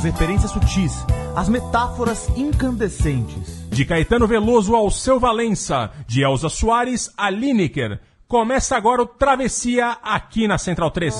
as referências sutis, as metáforas incandescentes. De Caetano Veloso ao Seu Valença, de Elza Soares a Lineker. Começa agora o Travessia aqui na Central 3.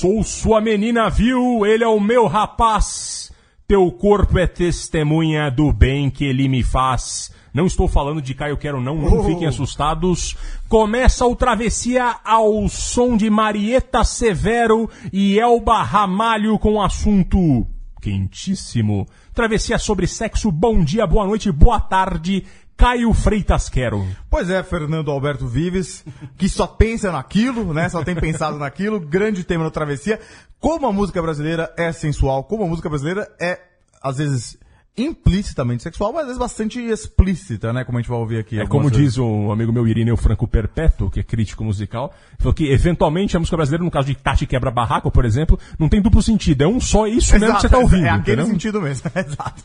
Sou sua menina, viu? Ele é o meu rapaz. Teu corpo é testemunha do bem que ele me faz. Não estou falando de Caio Quero Não, não oh. fiquem assustados. Começa o Travessia ao som de Marieta Severo e Elba Ramalho com assunto quentíssimo. Travessia sobre sexo, bom dia, boa noite, boa tarde. Caio Freitas Quero. Pois é, Fernando Alberto Vives, que só pensa naquilo, né? Só tem pensado naquilo. Grande tema no Travessia. Como a música brasileira é sensual, como a música brasileira é, às vezes, implicitamente sexual, mas às vezes bastante explícita, né? Como a gente vai ouvir aqui. É como vezes. diz o amigo meu Irineu Franco Perpétuo, que é crítico musical, falou que eventualmente a música brasileira, no caso de Tati Quebra Barraco, por exemplo, não tem duplo sentido, é um só, é isso mesmo que você tá ouvindo. É aquele entendeu? sentido mesmo, exato.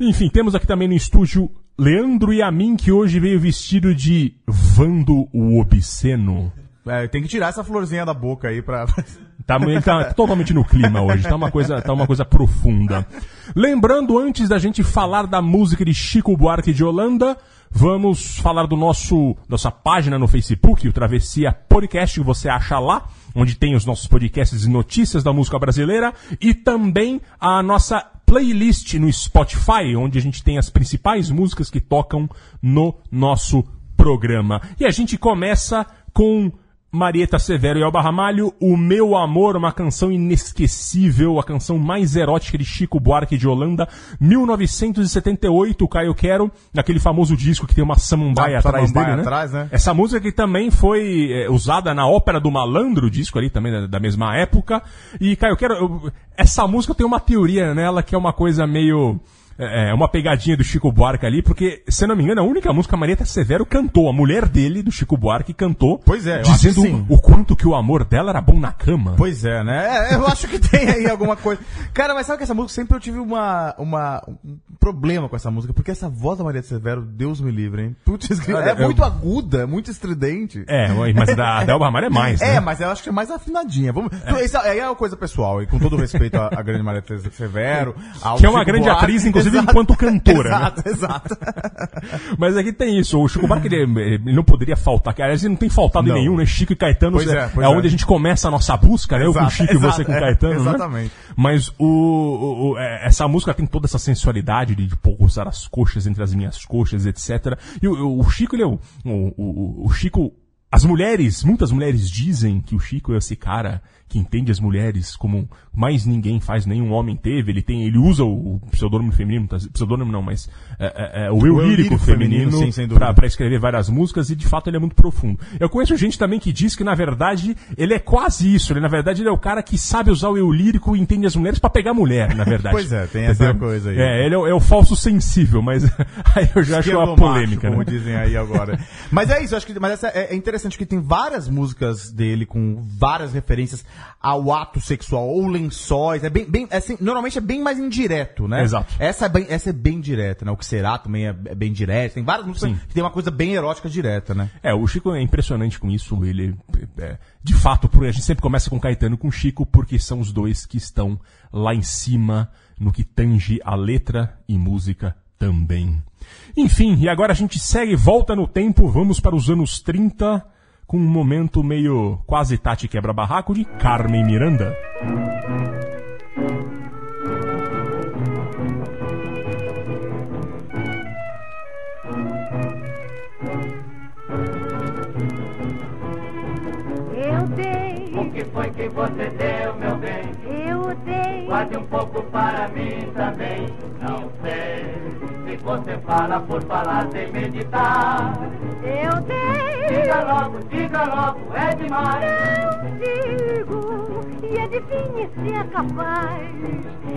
Enfim, temos aqui também no estúdio Leandro e a mim, que hoje veio vestido de Vando o Obsceno. É, tem que tirar essa florzinha da boca aí pra... Tá, ele tá totalmente no clima hoje, tá uma coisa, tá uma coisa profunda. Lembrando, antes da gente falar da música de Chico Buarque de Holanda, vamos falar do nosso, nossa página no Facebook, o Travessia Podcast, que você acha lá, onde tem os nossos podcasts e notícias da música brasileira, e também a nossa playlist no Spotify, onde a gente tem as principais músicas que tocam no nosso programa. E a gente começa com Marieta Severo e Alba Ramalho, O Meu Amor, uma canção inesquecível, a canção mais erótica de Chico Buarque de Holanda, 1978, Caio Quero, naquele famoso disco que tem uma samambaia Tá, atrás samambaia dele, né? atrás, né? Essa música que também foi é, usada na Ópera do Malandro, disco ali também da, da mesma época. E, Caio Quero, eu- essa música tem uma teoria nela que é uma coisa meio... É é uma pegadinha do Chico Buarque ali, porque, se eu não me engano, a única música que a Marieta Severo cantou, a mulher dele, do Chico Buarque, cantou. Pois é, eu acho dizendo o quanto que o amor dela era bom na cama. Pois é, né? É, eu acho que tem aí alguma coisa. Cara, mas sabe que essa música sempre eu tive uma, uma, um problema com essa música, porque essa voz da Maria de Severo, Deus me livre, hein? Putz, é eu- muito aguda, é muito estridente. É, mas da Delba Ramalho é mais, É, né? mas eu acho que é mais afinadinha. Vamos, Isso aí é uma coisa pessoal, e com todo respeito à, à grande Maria Teresa Severo. ao Que é uma Chico grande Buarque. atriz, inclusive, Exato, enquanto cantora, né? Exato, exato. Mas aqui tem isso. O Chico Buarque, ele, ele não poderia faltar. que, Aliás, ele não tem faltado em nenhum, né? Chico e Caetano Pois é, é, pois é onde é. a gente começa a nossa busca, né? Eu com o Exato, Chico e você exato, com o é, Caetano, né? exatamente. Mas o, o- o- é, essa música tem toda essa sensualidade de, de pousar as coxas entre as minhas coxas, etc. E o, o Chico, ele é o, o- o Chico... As mulheres, muitas mulheres dizem que o Chico é esse cara que entende as mulheres como mais ninguém faz, nenhum homem teve. Ele tem, ele usa o, pseudônimo feminino, tá? pseudônimo não, mas é, é, é, o eu lírico feminino, feminino, pra escrever várias músicas e de fato ele é muito profundo. Eu conheço gente também que diz que na verdade ele é quase isso, ele na verdade ele é o cara que sabe usar o eu lírico e entende as mulheres pra pegar mulher, na verdade. Pois é, tem essa coisa aí. É, ele é, o- é o falso sensível, mas aí eu já acho uma polêmica, como né? dizem aí agora. mas é isso, acho que mas essa é, é interessante que tem várias músicas dele com várias referências ao ato sexual ou lençóis, é bem, bem é assim, normalmente é bem mais indireto, né? Exato. Essa é bem, essa é bem direta, né? O que será também é, é bem direto. Tem várias músicas Sim. que tem uma coisa bem erótica direta, né? É, o Chico é impressionante com isso. Ele, é, de fato, a gente sempre começa com Caetano e com Chico, porque são os dois que estão lá em cima no que tange a letra e música também. Enfim, e agora a gente segue, volta no tempo, vamos para os anos 30, com um momento meio quase Tati quebra-barraco de Carmen Miranda. Eu dei, O que foi que você deu, meu bem? eu dei, Guarde um pouco para mim também. Não sei se você fala por falar sem meditar. eu dei. Diga logo, diga logo, é demais. Não digo, e adivinhe se é capaz.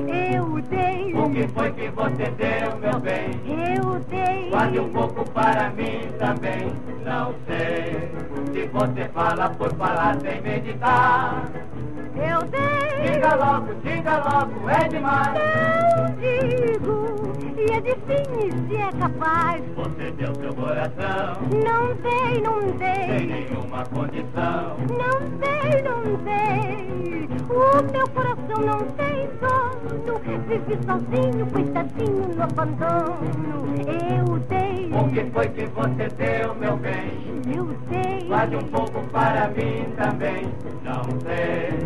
Eu dei, O que foi que você deu, meu bem? eu dei. Guarde um pouco para mim também. Não sei se você fala por falar sem meditar. Eu dei, Diga logo, diga logo, é demais. não digo, e adivinhe se é capaz. Você deu seu coração Não dei, não sem dei, nenhuma condição. não dei, não dei. O meu coração não tem dono, vive sozinho, coitadinho no abandono. Eu dei, O que foi que você deu, meu bem? eu dei. Guarde um pouco para mim também. Não sei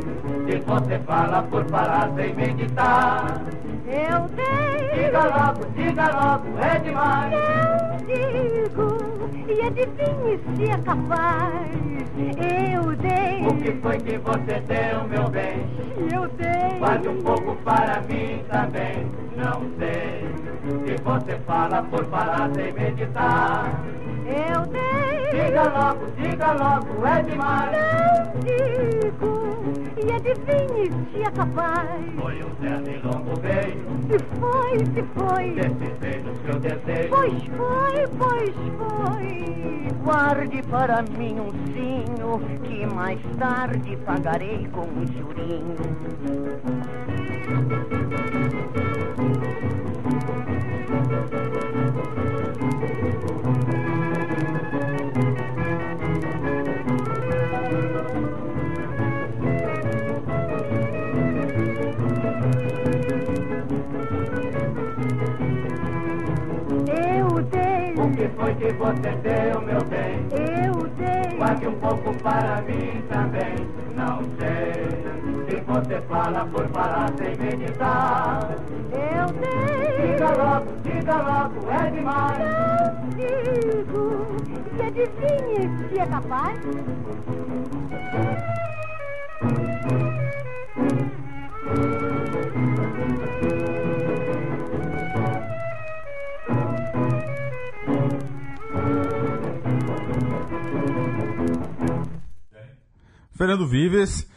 se você fala por falar sem meditar. Eu dei. Diga logo, diga logo, é demais. Eu digo, e adivinhe se é capaz. Eu dei. O que foi que você deu, meu bem? Eu dei. Guarde um pouco para mim também. Não sei se você fala por falar sem meditar. Eu dei. Diga logo, diga logo, é demais. Eu digo, e adivinhe se é capaz. Foi um terno e longo beijo, Se foi, se foi. desses beijos que eu desejo. Pois foi, pois foi. Guarde para mim um sinho que mais tarde pagarei com um jurinho. Você deu, meu bem? eu dei. Guarde um pouco para mim também. Não sei se você fala por falar sem meditar. Eu dei. Diga logo, diga logo, é demais. Eu digo, e adivinhe se é capaz. Fernando Vives.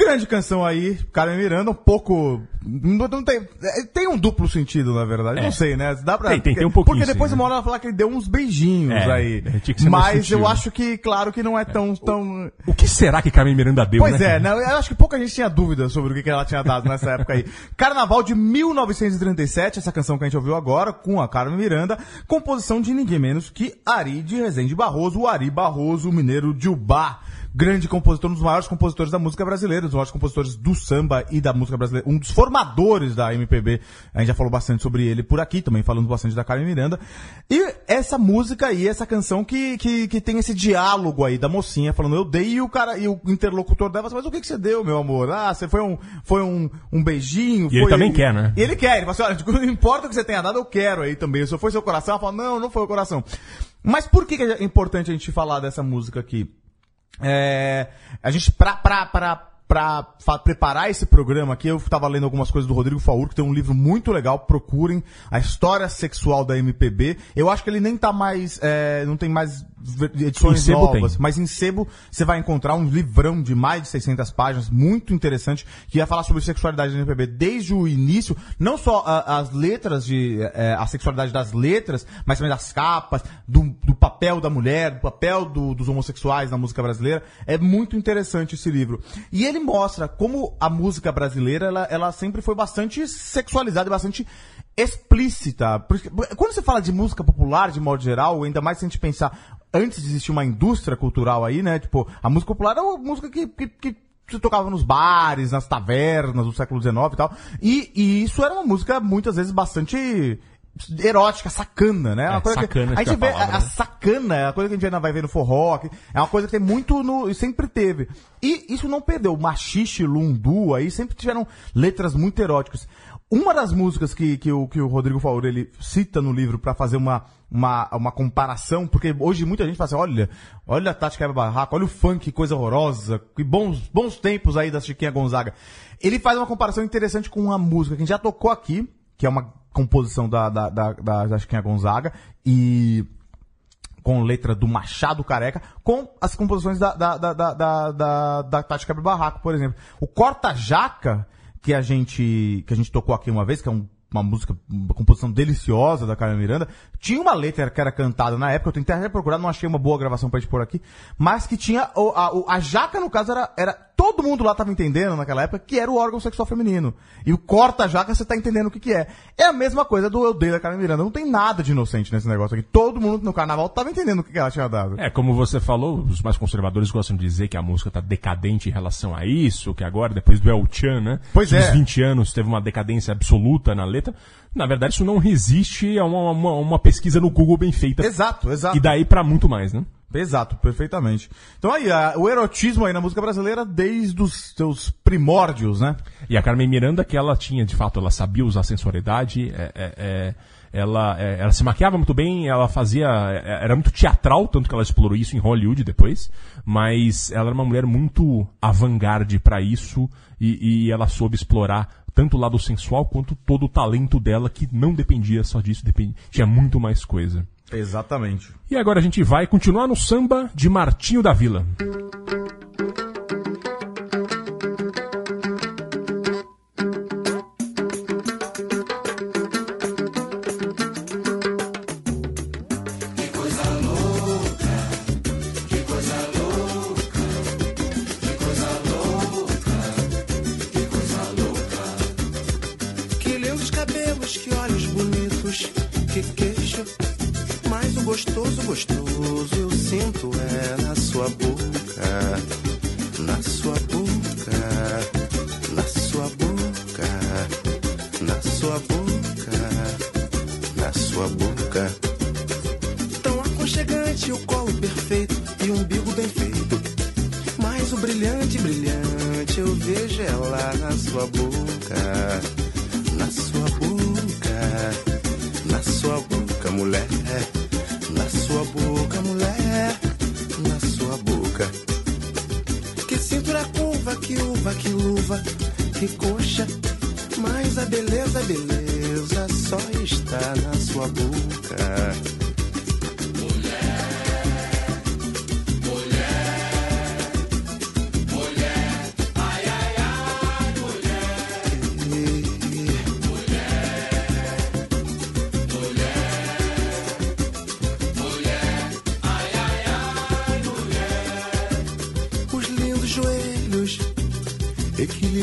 Grande canção aí, Carmen Miranda, um pouco. Não, não tem, é, tem um duplo sentido, na verdade. É. Não sei, né? Dá pra, Tem, tem, porque, tem um pouquinho, Porque depois sim, né? uma hora ela fala que ele deu uns beijinhos É, aí. mais Mas eu acho que, claro, que não é tão. tão... O que será que Carmen Miranda deu, Pois né? é, né? eu acho que pouca gente tinha dúvida sobre o que que ela tinha dado nessa época aí. Carnaval de 1937, essa canção que a gente ouviu agora, com a Carmen Miranda, composição de ninguém menos que Ari de Rezende Barroso, o Ari Barroso, o mineiro de Ubá. Grande compositor, um dos maiores compositores da música brasileira, um dos maiores compositores do samba e da música brasileira, um dos formadores da MPB. A gente já falou bastante sobre ele por aqui, também falando bastante da Carmen Miranda. E essa música aí, essa canção que, que, que tem esse diálogo aí da mocinha falando eu dei e o cara e o interlocutor dela, mas o que, que você deu, meu amor? Ah, você foi um, foi um, um beijinho? E ele também quer, né? E ele quer, ele fala assim, olha, não importa o que você tenha dado, eu quero aí também. Se foi seu coração, ela fala, não, não foi o coração. Mas por que, que é importante a gente falar dessa música aqui? É, a gente, pra, pra, pra, pra preparar esse programa aqui, eu tava lendo algumas coisas do Rodrigo Faur, que tem um livro muito legal, procurem, A História Sexual da MPB. Eu acho que ele nem tá mais, é, não tem mais edições sebo novas, tem. mas em sebo você vai encontrar um livrão de mais de 600 páginas, muito interessante, que vai falar sobre sexualidade da MPB desde o início, não só a- as letras de, é, a sexualidade das letras, mas também das capas, do, do papel da mulher, do papel do- dos homossexuais na música brasileira. É muito interessante esse livro. E ele mostra como a música brasileira, ela, ela sempre foi bastante sexualizada e bastante explícita. Porque- Quando você fala de música popular, de modo geral, ainda mais se a gente pensar antes de existir uma indústria cultural aí, né? Tipo, a música popular é uma música que, que, que se tocava nos bares, nas tavernas do século XIX e tal. E, e isso era uma música, muitas vezes, bastante erótica, sacana, né? Uma É, coisa sacana, que, a gente é vê, a palavra, a, a né? sacana é uma coisa que a gente ainda vai ver no forró, que é uma coisa que tem muito no, e sempre teve. E isso não perdeu. O Machixe, Lundu, aí sempre tiveram letras muito eróticas. Uma das músicas que, que, o, que o Rodrigo Faur, ele cita no livro pra fazer uma, uma, uma comparação, porque hoje muita gente fala assim, olha, olha a Tati Quebra Barraco, olha o funk, que coisa horrorosa, que bons, bons tempos aí da Chiquinha Gonzaga. Ele faz uma comparação interessante com uma música que a gente já tocou aqui, que é uma composição da, da, da, da, da Chiquinha Gonzaga, e com letra do Machado Careca, com as composições da, da, da, da, da, da, da Tati Quebra Barraco, por exemplo. O Corta Jaca, que a gente, que a gente tocou aqui uma vez, que é um- uma música, uma composição deliciosa da Carmen Miranda, tinha uma letra que era cantada na época, eu tentei até procurar, não achei uma boa gravação pra gente pôr aqui, mas que tinha, a, a jaca no caso era, era, todo mundo lá tava entendendo naquela época que era o órgão sexual feminino. E o corta-jaca você tá entendendo o que que é. É a mesma coisa do Eu Dei da Carmen Miranda, não tem nada de inocente nesse negócio aqui. Todo mundo no carnaval tava entendendo o que que ela tinha dado. É, como você falou, os mais conservadores gostam de dizer que a música tá decadente em relação a isso, que agora, depois do El Chan, né? Pois nos é. 20 anos teve uma decadência absoluta na letra. Na verdade, isso não resiste a uma, uma, uma pesquisa no Google bem feita. Exato, exato. E daí pra muito mais, né? Exato, perfeitamente. Então aí, a- o erotismo aí na música brasileira desde os seus primórdios, né? E a Carmen Miranda, que ela tinha, de fato, ela sabia usar sensualidade, é, é, é, ela, é, ela se maquiava muito bem, ela fazia. é, era muito teatral, tanto que ela explorou isso em Hollywood depois. Mas ela era uma mulher muito avant-garde pra isso, e, e ela soube explorar tanto o lado sensual quanto todo o talento dela, que não dependia só disso, dependia, tinha muito mais coisa. Exatamente. E agora a gente vai continuar no samba de Martinho da Vila.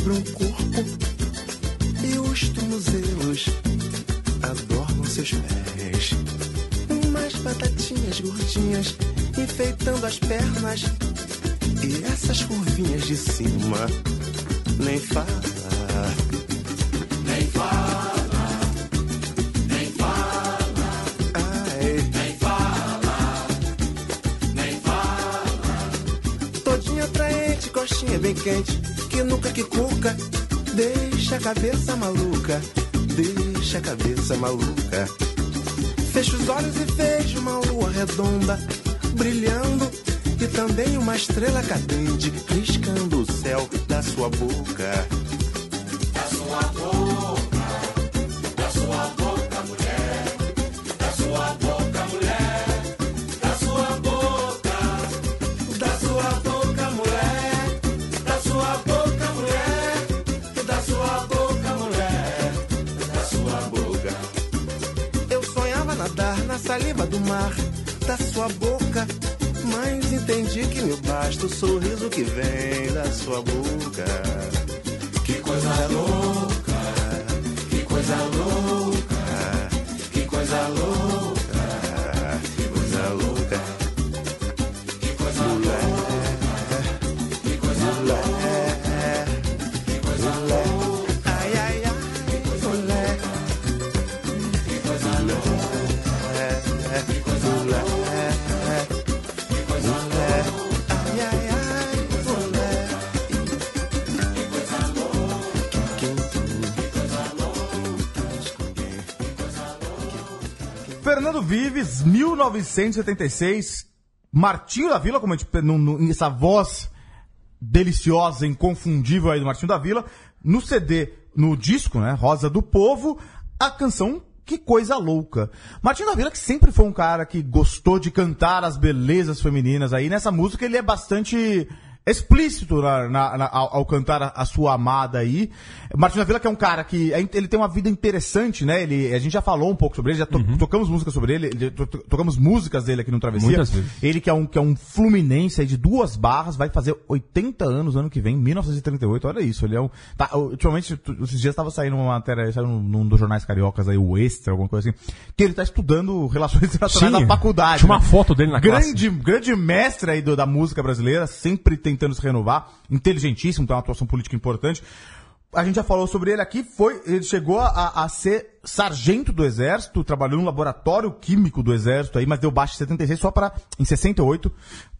Equilibram o corpo e os tornozelos adornam seus pés. Umas batatinhas gordinhas enfeitando as pernas e essas curvinhas de cima nem fala. Nem fala. Nem fala. Ai. Nem fala. Nem fala. Todinha atraente, coxinha bem quente, que nunca a cabeça maluca, deixa a cabeça maluca. Fecha os olhos e vejo uma lua redonda brilhando e também uma estrela cadente riscando o céu da sua boca. 1976. Martinho da Vila, como a gente, no, no- essa voz deliciosa, inconfundível aí do Martinho da Vila. No CD, no disco, né? Rosa do Povo, a canção Que Coisa Louca. Martinho da Vila, que sempre foi um cara que gostou de cantar as belezas femininas aí. Nessa música ele é bastante explícito na- na- na- ao, ao cantar a, a sua amada aí. Martinho da Vila, que é um cara que é ele tem uma vida interessante, né? Ele, a gente já falou um pouco sobre ele, já to- tocamos músicas sobre ele, ele- to- to- tocamos músicas dele aqui no Travessia. Muitas vezes. Ele que é um, que é um fluminense aí de duas barras, vai fazer 80 anos ano que vem, 1938, olha isso. Ele é um. Tá, ultimamente, esses dias estava saindo uma matéria, saiu num, num dos jornais cariocas aí, o Extra, alguma coisa assim, que ele tá estudando relações internacionais Sim, na faculdade. tinha uma né? foto dele na grande, Grande mestre aí do- da música brasileira, sempre tentando se renovar, inteligentíssimo, tem uma atuação política importante. A gente já falou sobre ele aqui, foi, ele chegou a, a ser sargento do exército, trabalhou no laboratório químico do exército aí, mas deu baixo em 76 só para em 68,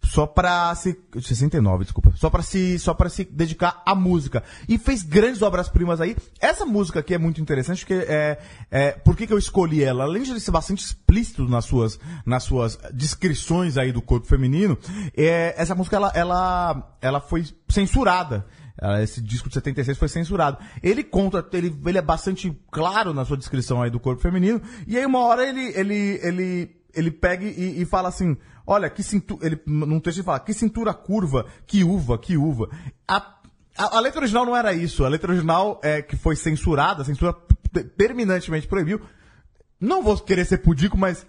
só para se 69, desculpa, só para se só para se dedicar à música e fez grandes obras-primas aí. Essa música aqui é muito interessante porque é, é por que, que eu escolhi ela? Além de ele ser bastante explícito nas suas nas suas descrições aí do corpo feminino, é, essa música ela ela ela foi censurada. Ah, Esse disco de 76 foi censurado. Ele conta, ele, ele é bastante claro na sua descrição aí do corpo feminino. E aí uma hora ele, ele, ele, ele pega e, e fala assim, olha, que cintura, ele, num texto ele fala, que cintura curva, que uva, que uva. A, a, a letra original não era isso. A letra original é que foi censurada, a censura p- terminantemente proibiu. Não vou querer ser pudico, mas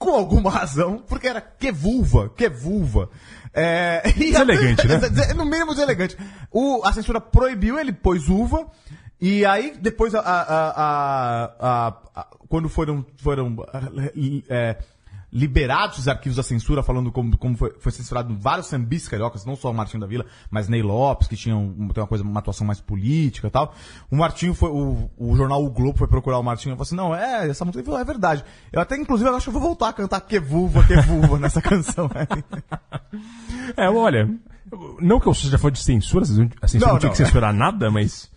com alguma razão, porque era que vulva, que vulva. É, a- Deselegante, né? no mínimo deselegante. O, a censura proibiu, ele pôs uva, e aí depois a, a- a- a- a- a- quando foram, foram é, liberados os arquivos da censura, falando como, como foi, foi censurado vários sambistas cariocas, não só o Martinho da Vila, mas Ney Lopes, que tinha um, tem uma coisa, uma atuação mais política e tal. O Martinho foi, o, o jornal O Globo foi procurar o Martinho e falou assim, não, é, essa música é verdade. Eu até, inclusive, eu acho que eu vou voltar a cantar que vulva, que vulva nessa canção. É, olha, não que eu seja fã de censura, a censura Não, não, tinha não, que censurar nada, mas.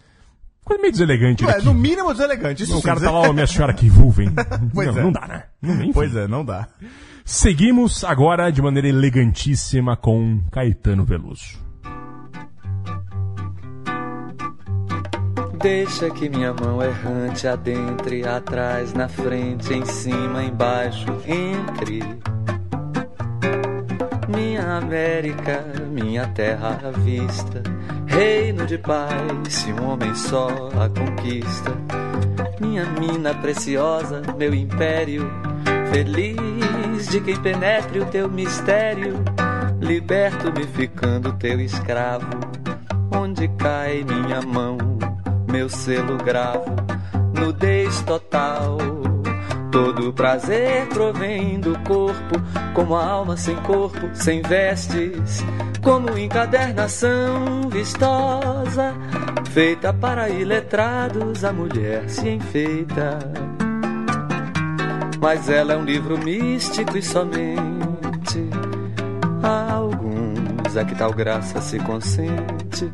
Coisa meio deselegante é, aqui. no mínimo deselegante. Isso O cara dizer- tá lá, ó, minha senhora que vulvem. Pois não, é. não dá, né? Enfim. Pois é, não dá. Seguimos agora de maneira elegantíssima com Caetano Veloso. Deixa que minha mão errante adentre, atrás, na frente, em cima, embaixo, entre. Minha América, minha terra à vista, reino de paz, se um homem só a conquista. Minha mina preciosa, meu império, feliz de quem penetre o teu mistério, liberto-me ficando teu escravo. Onde cai minha mão, meu selo gravo, nudez total. Todo prazer provém do corpo, como a alma sem corpo, sem vestes, como encadernação vistosa, feita para iletrados, a mulher se enfeita. Mas ela é um livro místico e somente a alguns a que tal graça se consente,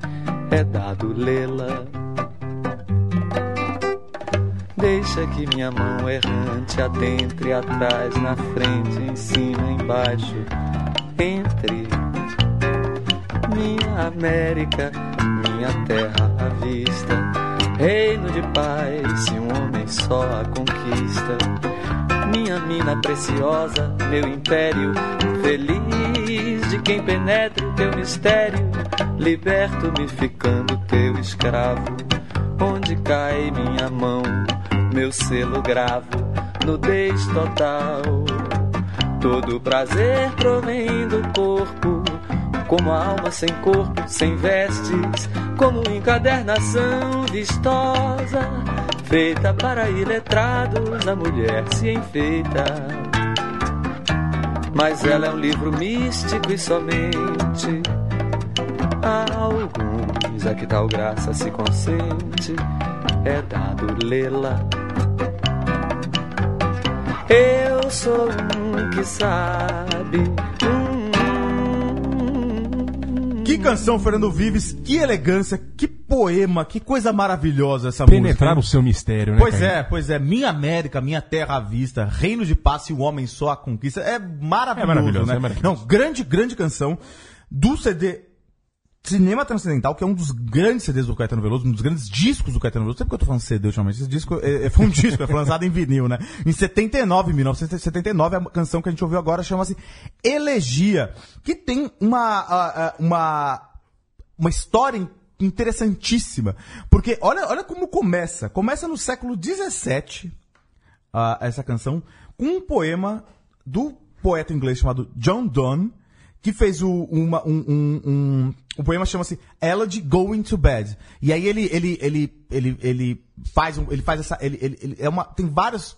é dado lê-la. Deixa que minha mão errante adentre atrás, na frente, em cima, embaixo, entre minha América, minha terra à vista, reino de paz, se um homem só a conquista. Minha mina preciosa, meu império, feliz de quem penetra o teu mistério, liberto-me ficando teu escravo. Onde cai minha mão, meu selo gravo, nudez total. Todo prazer provém do corpo, como alma sem corpo, sem vestes, como encadernação vistosa, feita para iletrados, a mulher se enfeita. Mas ela é um livro místico e somente a alguns a que tal graça se consente, é dado lê-la. Eu sou um que sabe. Hum, Que canção, Fernando Vives, que elegância, que poema, que coisa maravilhosa essa música. Penetrar o seu mistério, né? Pois Caio? é, pois é. Minha América, minha terra à vista, reino de paz e o homem só a conquista. É maravilhoso, É maravilhoso, né? é maravilhoso. Não, grande, grande canção do CD Cinema Transcendental, que é um dos grandes CDs do Caetano Veloso, um dos grandes discos do Caetano Veloso. Sempre que eu tô falando CD ultimamente, esse disco é, é- foi um disco, foi lançado em vinil, né? Em 79, 1979, a canção que a gente ouviu agora chama-se Elegia, que tem uma, uma, uma história interessantíssima. Porque olha, olha como começa. Começa no século XVII, essa canção, com um poema do poeta inglês chamado John Donne, que fez o, uma, um, um, um, o poema chama-se Elegy Going to Bed. E aí ele, ele, ele, ele, ele faz, um, ele faz essa, ele, ele, ele é uma, tem vários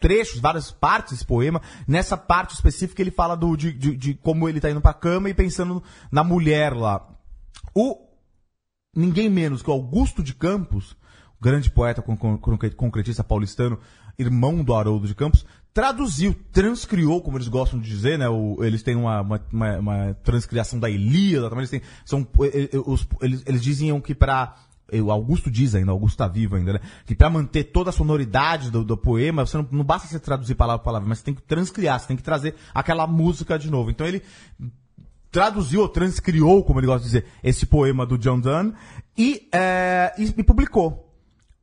trechos, várias partes desse poema. Nessa parte específica ele fala do, de, de, de como ele tá indo pra cama e pensando na mulher lá. O ninguém menos que o Augusto de Campos, grande poeta con- con- concretista paulistano, irmão do Haroldo de Campos, traduziu, transcriou, como eles gostam de dizer, né? o- eles têm uma, uma, uma- uma transcriação da Ilíada, também eles têm, são, os- eles, eles diziam que para o Augusto diz ainda, Augusto tá vivo ainda, né? Que pra manter toda a sonoridade do, do poema, você não, não basta você traduzir palavra por palavra, mas você tem que transcriar, você tem que trazer aquela música de novo. Então ele traduziu ou transcriou, como ele gosta de dizer, esse poema do John Donne e, é, e, e publicou.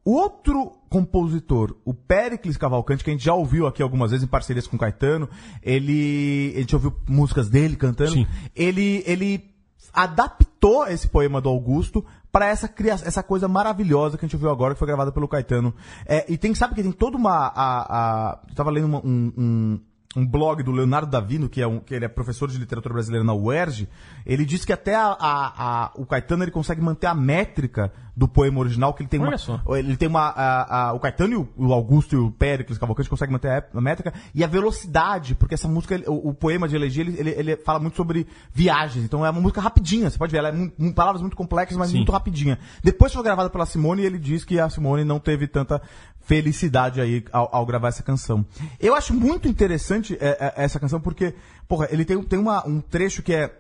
O outro compositor, o Pericles Cavalcante, que a gente já ouviu aqui algumas vezes em parcerias com o Caetano, ele, a gente ouviu músicas dele cantando, Sim. ele, ele adaptou esse poema do Augusto para essa criação, essa coisa maravilhosa que a gente ouviu agora, que foi gravada pelo Caetano. É, e tem, sabe que tem toda uma, a, a, eu tava lendo uma- um, um, um blog do Leonardo Davino, que é um, que ele é professor de literatura brasileira na UERJ, ele diz que até a, a- a- o Caetano ele consegue manter a métrica do poema original, que ele tem Olha uma, só. ele tem uma, a- a- o Caetano e o, Augusto e o Péricles Cavalcante conseguem manter a, a métrica e a velocidade, porque essa música, o, o poema de elegia, ele, ele, ele fala muito sobre viagens, então é uma música rapidinha, você pode ver, ela é mu- palavras muito complexas, mas Sim. muito rapidinha. Depois foi gravada pela Simone e ele diz que a Simone não teve tanta felicidade aí ao, ao gravar essa canção. Eu acho muito interessante é, é, essa canção porque, porra, ele tem, tem uma, um trecho que é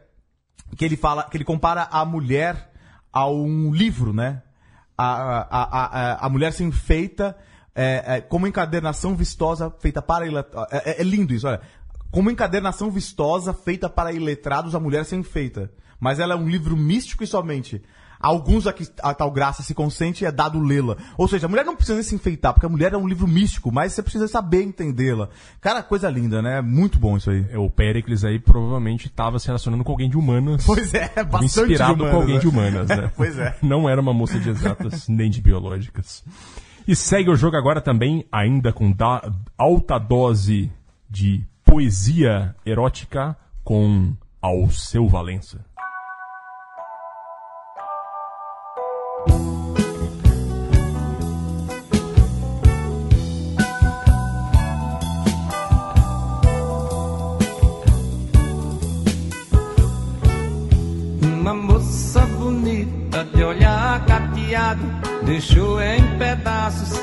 que ele fala, que ele compara a mulher a um livro, né? A, a, a, a, mulher se enfeita é, é, como encadernação vistosa feita para. É, é- é lindo isso, olha. Como encadernação vistosa feita para iletrados, a mulher se enfeita. Mas ela é um livro místico e somente. Alguns a que a tal graça se consente é dado lê-la. Ou seja, a mulher não precisa nem se enfeitar, porque a mulher é um livro místico, mas você precisa saber entendê-la. Cara, coisa linda, né? Muito bom isso aí. É, O Pericles aí provavelmente estava se relacionando com alguém de humanas. Pois é, bastante inspirado humanas, com alguém né? de humanas, né? Pois é. Não era uma moça de exatas nem de biológicas. E segue o jogo agora também, ainda com da- alta dose de poesia erótica com Alceu Valença. Bonita de olhar cateado deixou em pedaços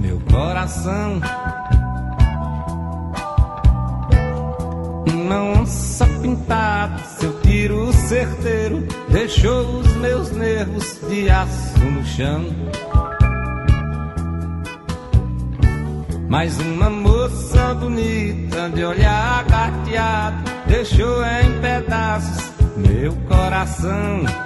meu coração. Uma onça pintada, seu tiro certeiro deixou os meus nervos de aço no chão. Mas uma moça bonita de olhar gateado deixou em pedaços meu coração.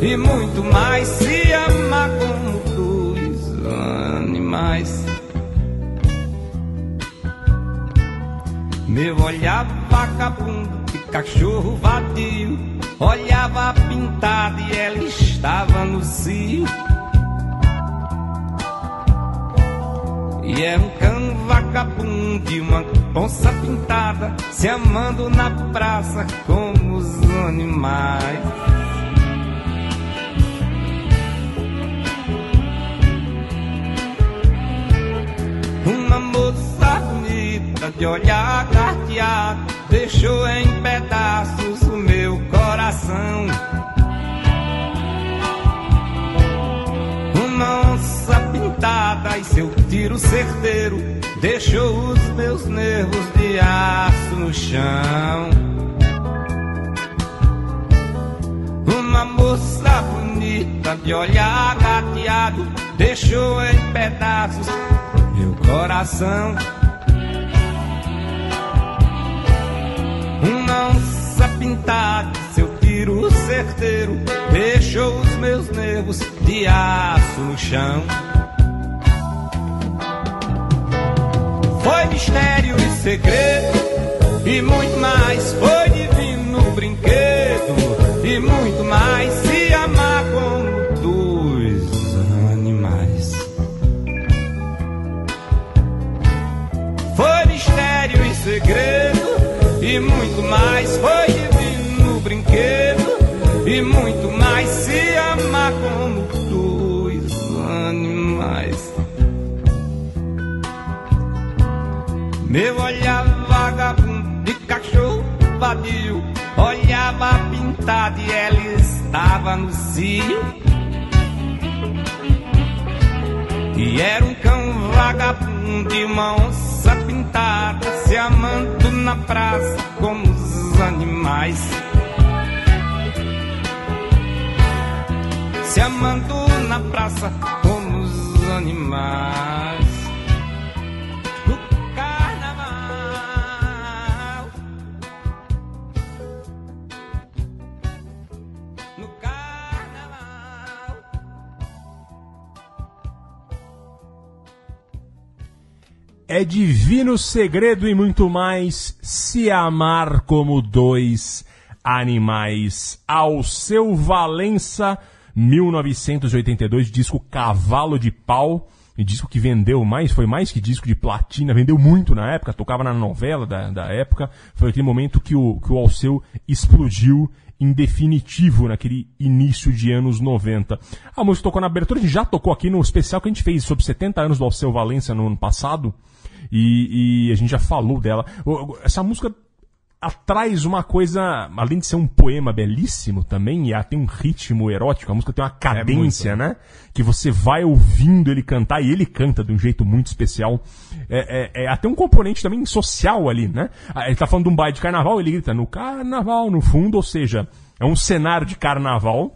e muito mais. Se amar como dois animais. Meu olhar vagabundo de cachorro vadio Olhava pintada e ela estava no cio E era um cão vagabundo e uma onça pintada Se amando na praça como os animais Uma moça bonita de olhar carteado deixou em pedaços o meu coração. Onça pintada e seu tiro certeiro deixou os meus nervos de aço no chão. Uma moça bonita de olhar gateado deixou em pedaços meu coração. Uma onça pintada, seu tiro certeiro deixou os meus nervos de aço no chão. Foi mistério e segredo e muito mais. Foi divino brinquedo e muito mais. Se amar como dois animais. Foi mistério e segredo e muito mais. Foi divino brinquedo e muito mais. Se amar como Meu olhar vagabundo de cachorro vadio Olhava pintado e ela estava no cio. E era um cão vagabundo e uma onça pintada Se amando na praça como os animais. Se amando na praça como os animais É divino segredo e muito mais se amar como dois animais. Ao seu Valença, 1982, disco Cavalo de Pau. Disco que vendeu mais, foi mais que disco de platina, vendeu muito na época, tocava na novela da, da época. Foi aquele momento que o, que o Alceu explodiu em definitivo naquele início de anos 90. A música tocou na abertura, a gente já tocou aqui no especial que a gente fez sobre 70 anos do Alceu Valença no ano passado. E, e a gente já falou dela. Essa música atrás uma coisa, além de ser um poema belíssimo também, e ela tem um ritmo erótico, a música tem uma cadência, né? Que você vai ouvindo ele cantar, e ele canta de um jeito muito especial. É, é- é até um componente também social ali, né? Ah, Ele tá falando de um baile de carnaval, ele grita no carnaval, no fundo, ou seja, é um cenário de carnaval.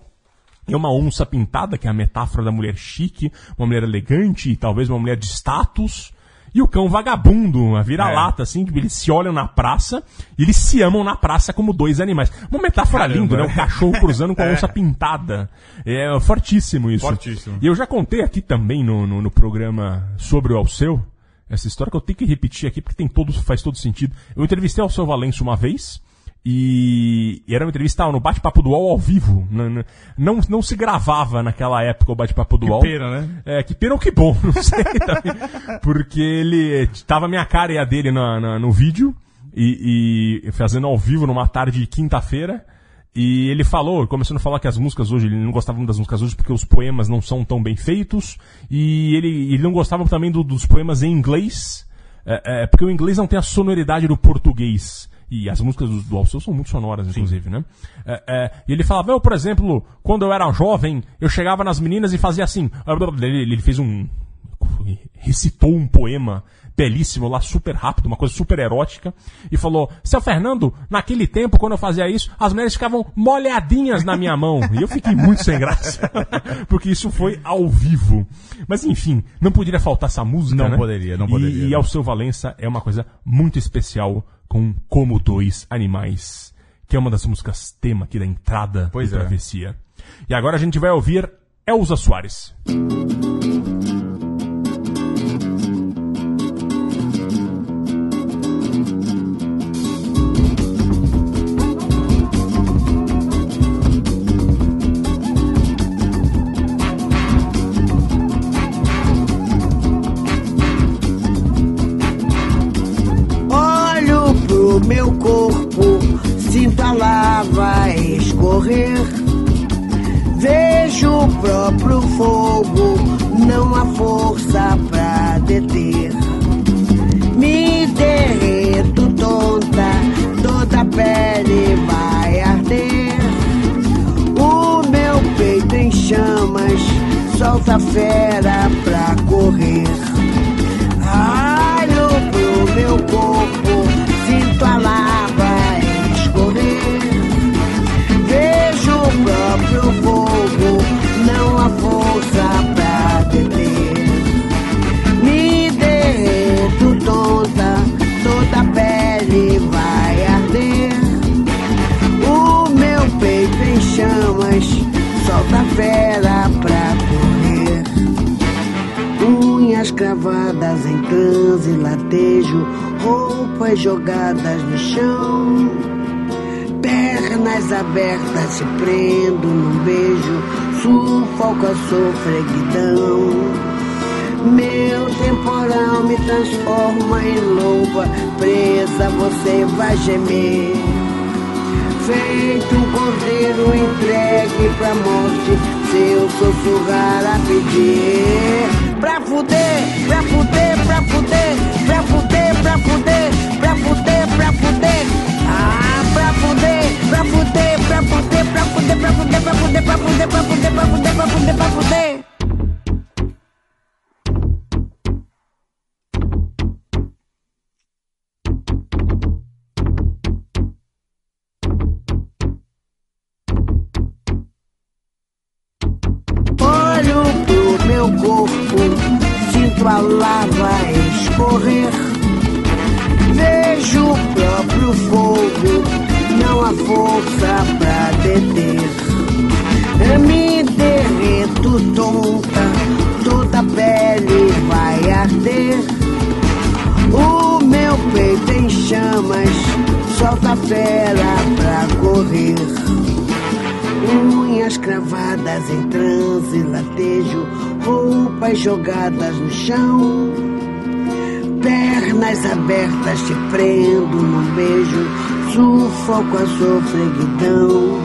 É uma onça pintada, que é a metáfora da mulher chique, uma mulher elegante, talvez uma mulher de status. E o cão vagabundo, uma vira-lata, assim, que eles se olham na praça e eles se amam na praça como dois animais. Uma metáfora Caramba. linda, né? O cachorro cruzando com a onça pintada. É fortíssimo isso. Fortíssimo. E eu já contei aqui também no, no, no programa sobre o Alceu, essa história que eu tenho que repetir aqui porque tem todo, faz todo sentido. Eu entrevistei o Alceu Valença uma vez e, e era uma entrevista no Bate-Papo do UOL ao vivo. Não, não, não, se gravava naquela época o Bate-Papo do Que UOL. pena, né? É, que pena ou que bom, não sei também. Porque ele tava a minha cara e a dele na, na- no vídeo e, e fazendo ao vivo numa tarde de quinta-feira. E ele falou, começando a falar que as músicas hoje, ele não gostava muito das músicas hoje porque os poemas não são tão bem feitos. E ele, ele não gostava também do- dos poemas em inglês, é, é, porque o inglês não tem a sonoridade do português. E as músicas do, do Alceu são muito sonoras, inclusive, né? É, é, e ele falava, eu, por exemplo, quando eu era jovem, eu chegava nas meninas e fazia assim. Ele, ele fez um. recitou um poema belíssimo lá, super rápido, uma coisa super erótica, e falou: Seu Fernando, naquele tempo, quando eu fazia isso, as mulheres ficavam molhadinhas na minha mão. E eu fiquei muito sem graça, porque isso foi ao vivo. Mas enfim, não poderia faltar essa música. Não né? poderia, não E- poderia, E, não. ao seu Valença é uma coisa muito especial com Como Dois Animais, que é uma das músicas tema aqui da entrada Pois do é. Travessia. E agora a gente vai ouvir Elza Soares. Olho jogadas no chão. Pernas abertas te prendo num beijo, sufoco a sofreguidão.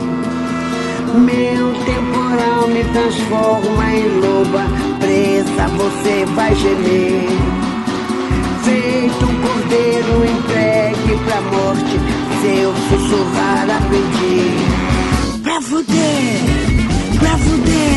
Meu temporal me transforma em loba, presa você vai gemer. Feito um cordeiro entregue pra morte, seu sussurrar a pedir. Pra fuder, pra fuder,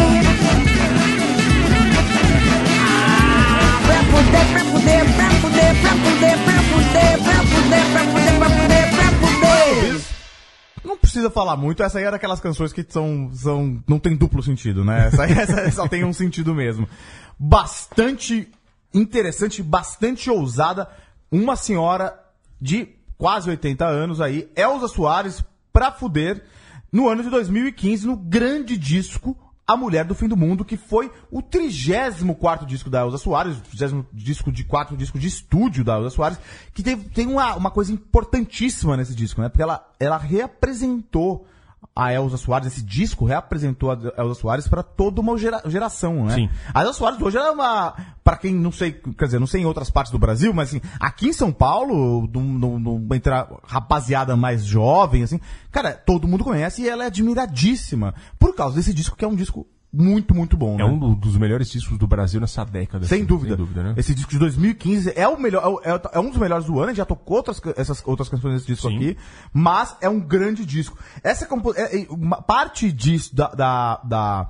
fuder, pra fuder, pra fuder, pra fuder, pra fuder, pra fuder, pra fuder, pra fuder, pra fuder. Não precisa falar muito, essa aí era aquelas canções que são, são não tem duplo sentido, né? Essa aí essa só tem um sentido mesmo. Bastante interessante, bastante ousada. Uma senhora de quase 80 anos aí, Elza Soares, pra fuder, no ano de 2015, no grande disco A Mulher do Fim do Mundo, que foi o 34 disco da Elza Soares, o 30 disco de quatro disco de estúdio da Elza Soares, que teve, tem uma, uma coisa importantíssima nesse disco, né? Porque ela, ela reapresentou a Elza Soares, esse disco reapresentou a Elza Soares para toda uma gera- geração, né? Sim. A Elza Soares hoje é uma, para quem não sei, quer dizer, não sei em outras partes do Brasil, mas assim, aqui em São Paulo, num- entre a rapaziada mais jovem, assim, cara, todo mundo conhece e ela é admiradíssima por causa desse disco que é um disco muito, muito bom, É né? um do- dos melhores discos do Brasil nessa década. Sem assim, dúvida. Sem dúvida, né? Esse disco de 2015 é o melhor, é, o- é um dos melhores do ano. Já tocou outras, essas outras canções desse disco Sim. aqui, mas é um grande disco. Essa é- é- uma parte disso, da, da, da,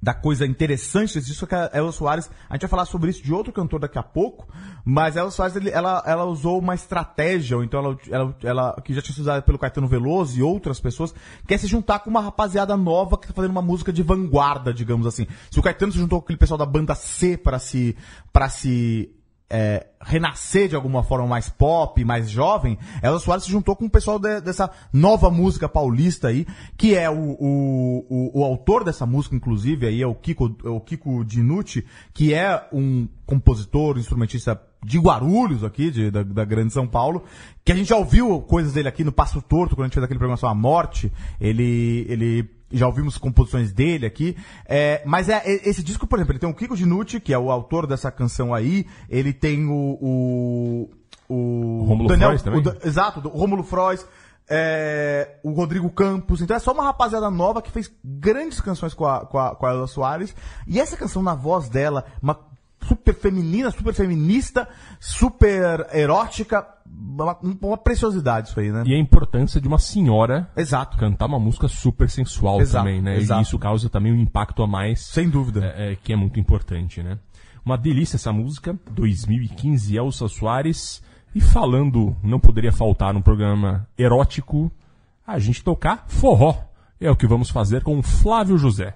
da coisa interessante disco é que a Elza Soares, a gente vai falar sobre isso de outro cantor daqui a pouco, mas a Elza Soares, ela, ela usou uma estratégia, ou então ela, ela, ela- que já tinha sido usada pelo Caetano Veloso e outras pessoas, que é se juntar com uma rapaziada nova que tá fazendo uma música de vanguarda, digamos assim. Se o Caetano se juntou com aquele pessoal da banda C para se, para se é, renascer de alguma forma mais pop, mais jovem, Elza Soares se juntou com o pessoal de- dessa nova música paulista aí, que é o, o, o, o autor dessa música, inclusive, aí é o Kiko, é o Kiko Dinucci, que é um compositor, instrumentista de Guarulhos aqui, de- da, da Grande São Paulo, que a gente já ouviu coisas dele aqui no Passo Torto, quando a gente fez aquele programa sobre a morte, ele, ele já ouvimos composições dele aqui. É, mas é, é- esse disco, por exemplo, ele tem o Kiko Dinucci, que é o autor dessa canção aí. Ele tem o. O, o Rômulo Frois também? o exato, o Rômulo Frois. é, o Rodrigo Campos. Então é só uma rapaziada nova que fez grandes canções com a, com a, com a Elza Soares. E essa canção na voz dela, uma super feminina, super feminista, super erótica. Uma, uma preciosidade isso aí, né? E a importância de uma senhora Exato. cantar uma música super sensual Exato, também, né? exato. E isso causa também um impacto a mais. Sem dúvida. é, é, que é muito importante, né? Uma delícia essa música, 2015, Elsa Soares, E falando, não poderia faltar num programa erótico, a gente tocar forró. É o que vamos fazer com o Flávio José.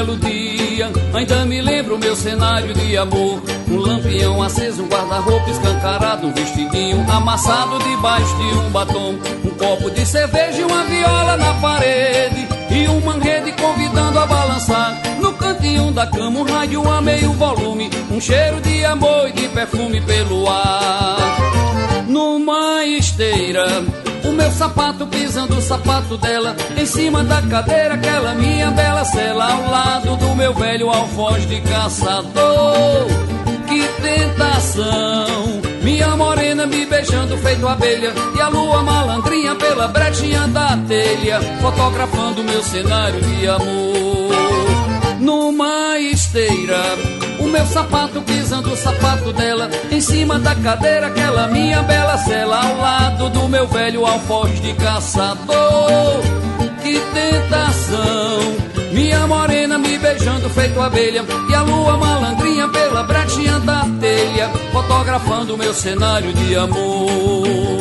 Belo dia. Ainda me lembro o meu cenário de amor. Um lampião aceso, um guarda-roupa escancarado Um vestidinho amassado debaixo de um batom. Um copo de cerveja e uma viola na parede. E uma rede convidando a balançar. No cantinho da cama um rádio a meio volume. Um cheiro de amor e de perfume pelo ar. Numa esteira. Meu sapato pisando o sapato dela Em cima da cadeira, aquela minha bela cela Ao lado do meu velho alfoz de caçador. Que tentação! Minha morena me beijando feito abelha E a lua malandrinha pela brechinha da telha Fotografando meu cenário de amor. Numa esteira meu sapato pisando o sapato dela Em cima da cadeira aquela minha bela cela Ao lado do meu velho alfoz de caçador. Que tentação! Minha morena me beijando feito abelha E a lua malandrinha pela brechinha da telha Fotografando meu cenário de amor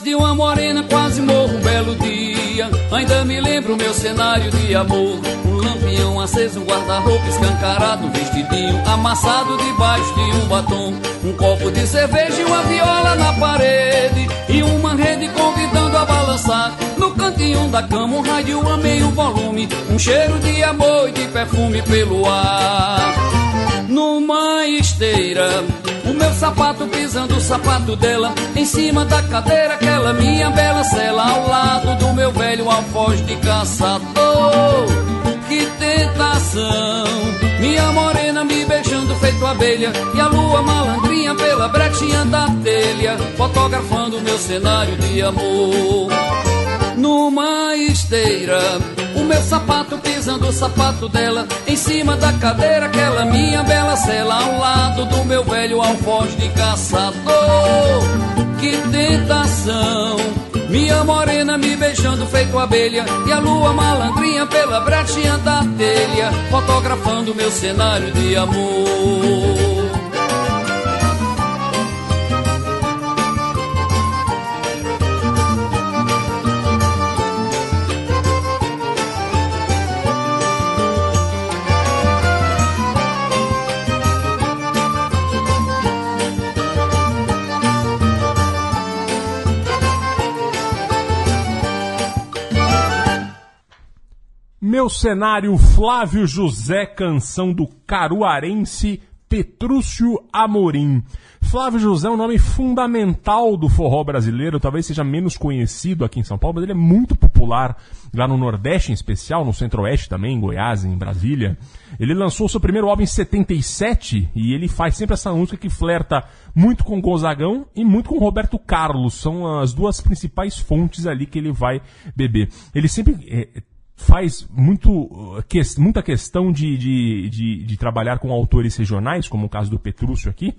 De uma morena quase morro um belo dia. Ainda me lembro o meu cenário de amor. Um lampião aceso, um guarda-roupa escancarado Um vestidinho amassado debaixo de um batom. Um copo de cerveja e uma viola na parede. E uma rede convidando a balançar. No cantinho da cama um rádio a meio volume. Um cheiro de amor e de perfume pelo ar. Numa esteira. Meu sapato pisando o sapato dela, em cima da cadeira, aquela minha bela cela, ao lado do meu velho alfoz de caçador. Que tentação! Minha morena me beijando feito abelha, e a lua malandrinha pela brechinha da telha, fotografando meu cenário de amor numa esteira. O meu sapato pisando o sapato dela, em cima da cadeira, aquela minha bela cela, ao lado do meu velho alfoz de caçador. Que tentação! Minha morena me beijando feito abelha, e a lua malandrinha pela brechinha da telha, fotografando meu cenário de amor. Meu cenário Flávio José, canção do caruarense Petrúcio Amorim. Flávio José é um nome fundamental do forró brasileiro, talvez seja menos conhecido aqui em São Paulo, mas ele é muito popular lá no Nordeste em especial, no Centro-Oeste também, em Goiás, em Brasília. Ele lançou seu primeiro álbum em 77 e ele faz sempre essa música que flerta muito com Gonzagão e muito com Roberto Carlos. São as duas principais fontes ali que ele vai beber. Ele sempre é, faz muito, uh, que, muita questão de, de, de, de, trabalhar com autores regionais, como o caso do Petrúcio aqui,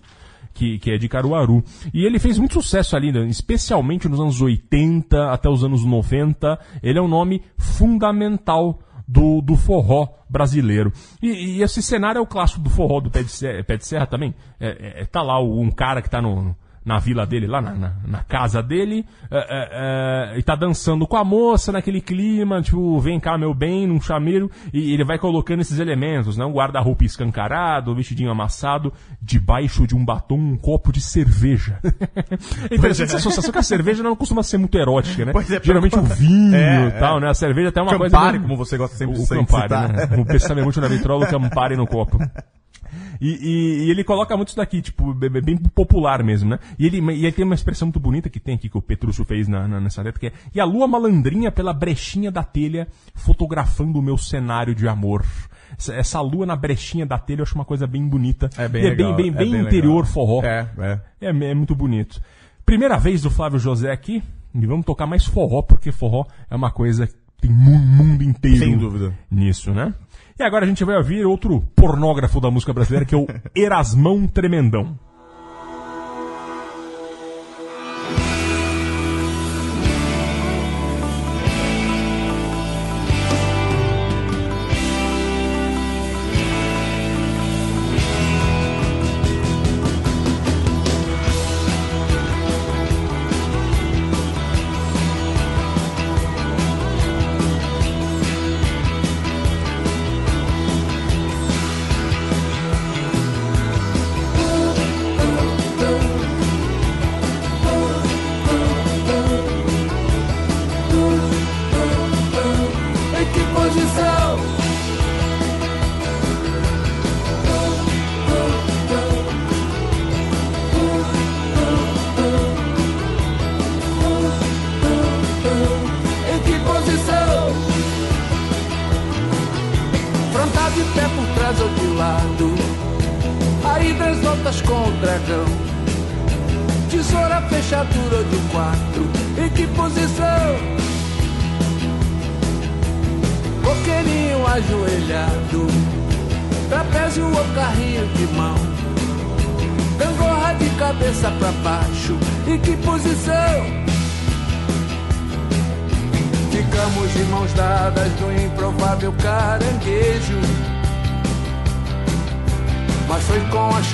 que, que é de Caruaru. E ele fez muito sucesso ali, né, especialmente nos anos 80 até os anos 90. Ele é um nome fundamental do, do forró brasileiro. E, e, esse cenário é o clássico do forró do Pé de Serra, Pé de Serra também. É, é, tá lá um cara que tá no, na vila dele, lá na, na, na casa dele, é, é, é, e tá dançando com a moça naquele clima, tipo, vem cá, meu bem, num chameiro, e ele vai colocando esses elementos, né? Um guarda-roupa escancarado, um vestidinho amassado, debaixo de um batom, um copo de cerveja. é interessante essa associação que a cerveja não costuma ser muito erótica, né? É, Geralmente o vinho É, e tal, né? A cerveja até é uma coisa... Campari, como você gosta sempre o, de o Campari, citar. né? O Pensame muito na vitrola, o Campari no copo. E, e- e ele coloca muito isso daqui, tipo, bem, bem popular mesmo, né? E ele, e ele tem uma expressão muito bonita que tem aqui, que o Petrúcio fez na, na- nessa letra, que é E a lua malandrinha pela brechinha da telha, fotografando o meu cenário de amor. Essa, essa lua na brechinha da telha eu acho uma coisa bem bonita. É bem e é legal, bem, bem, é bem interior legal. forró. É, é. É, é muito bonito. Primeira vez do Flávio José aqui, e vamos tocar mais forró, porque forró é uma coisa que tem mu- mundo inteiro Sem dúvida. nisso, né? E agora a gente vai ouvir outro pornógrafo da música brasileira, que é o Erasmão Tremendão.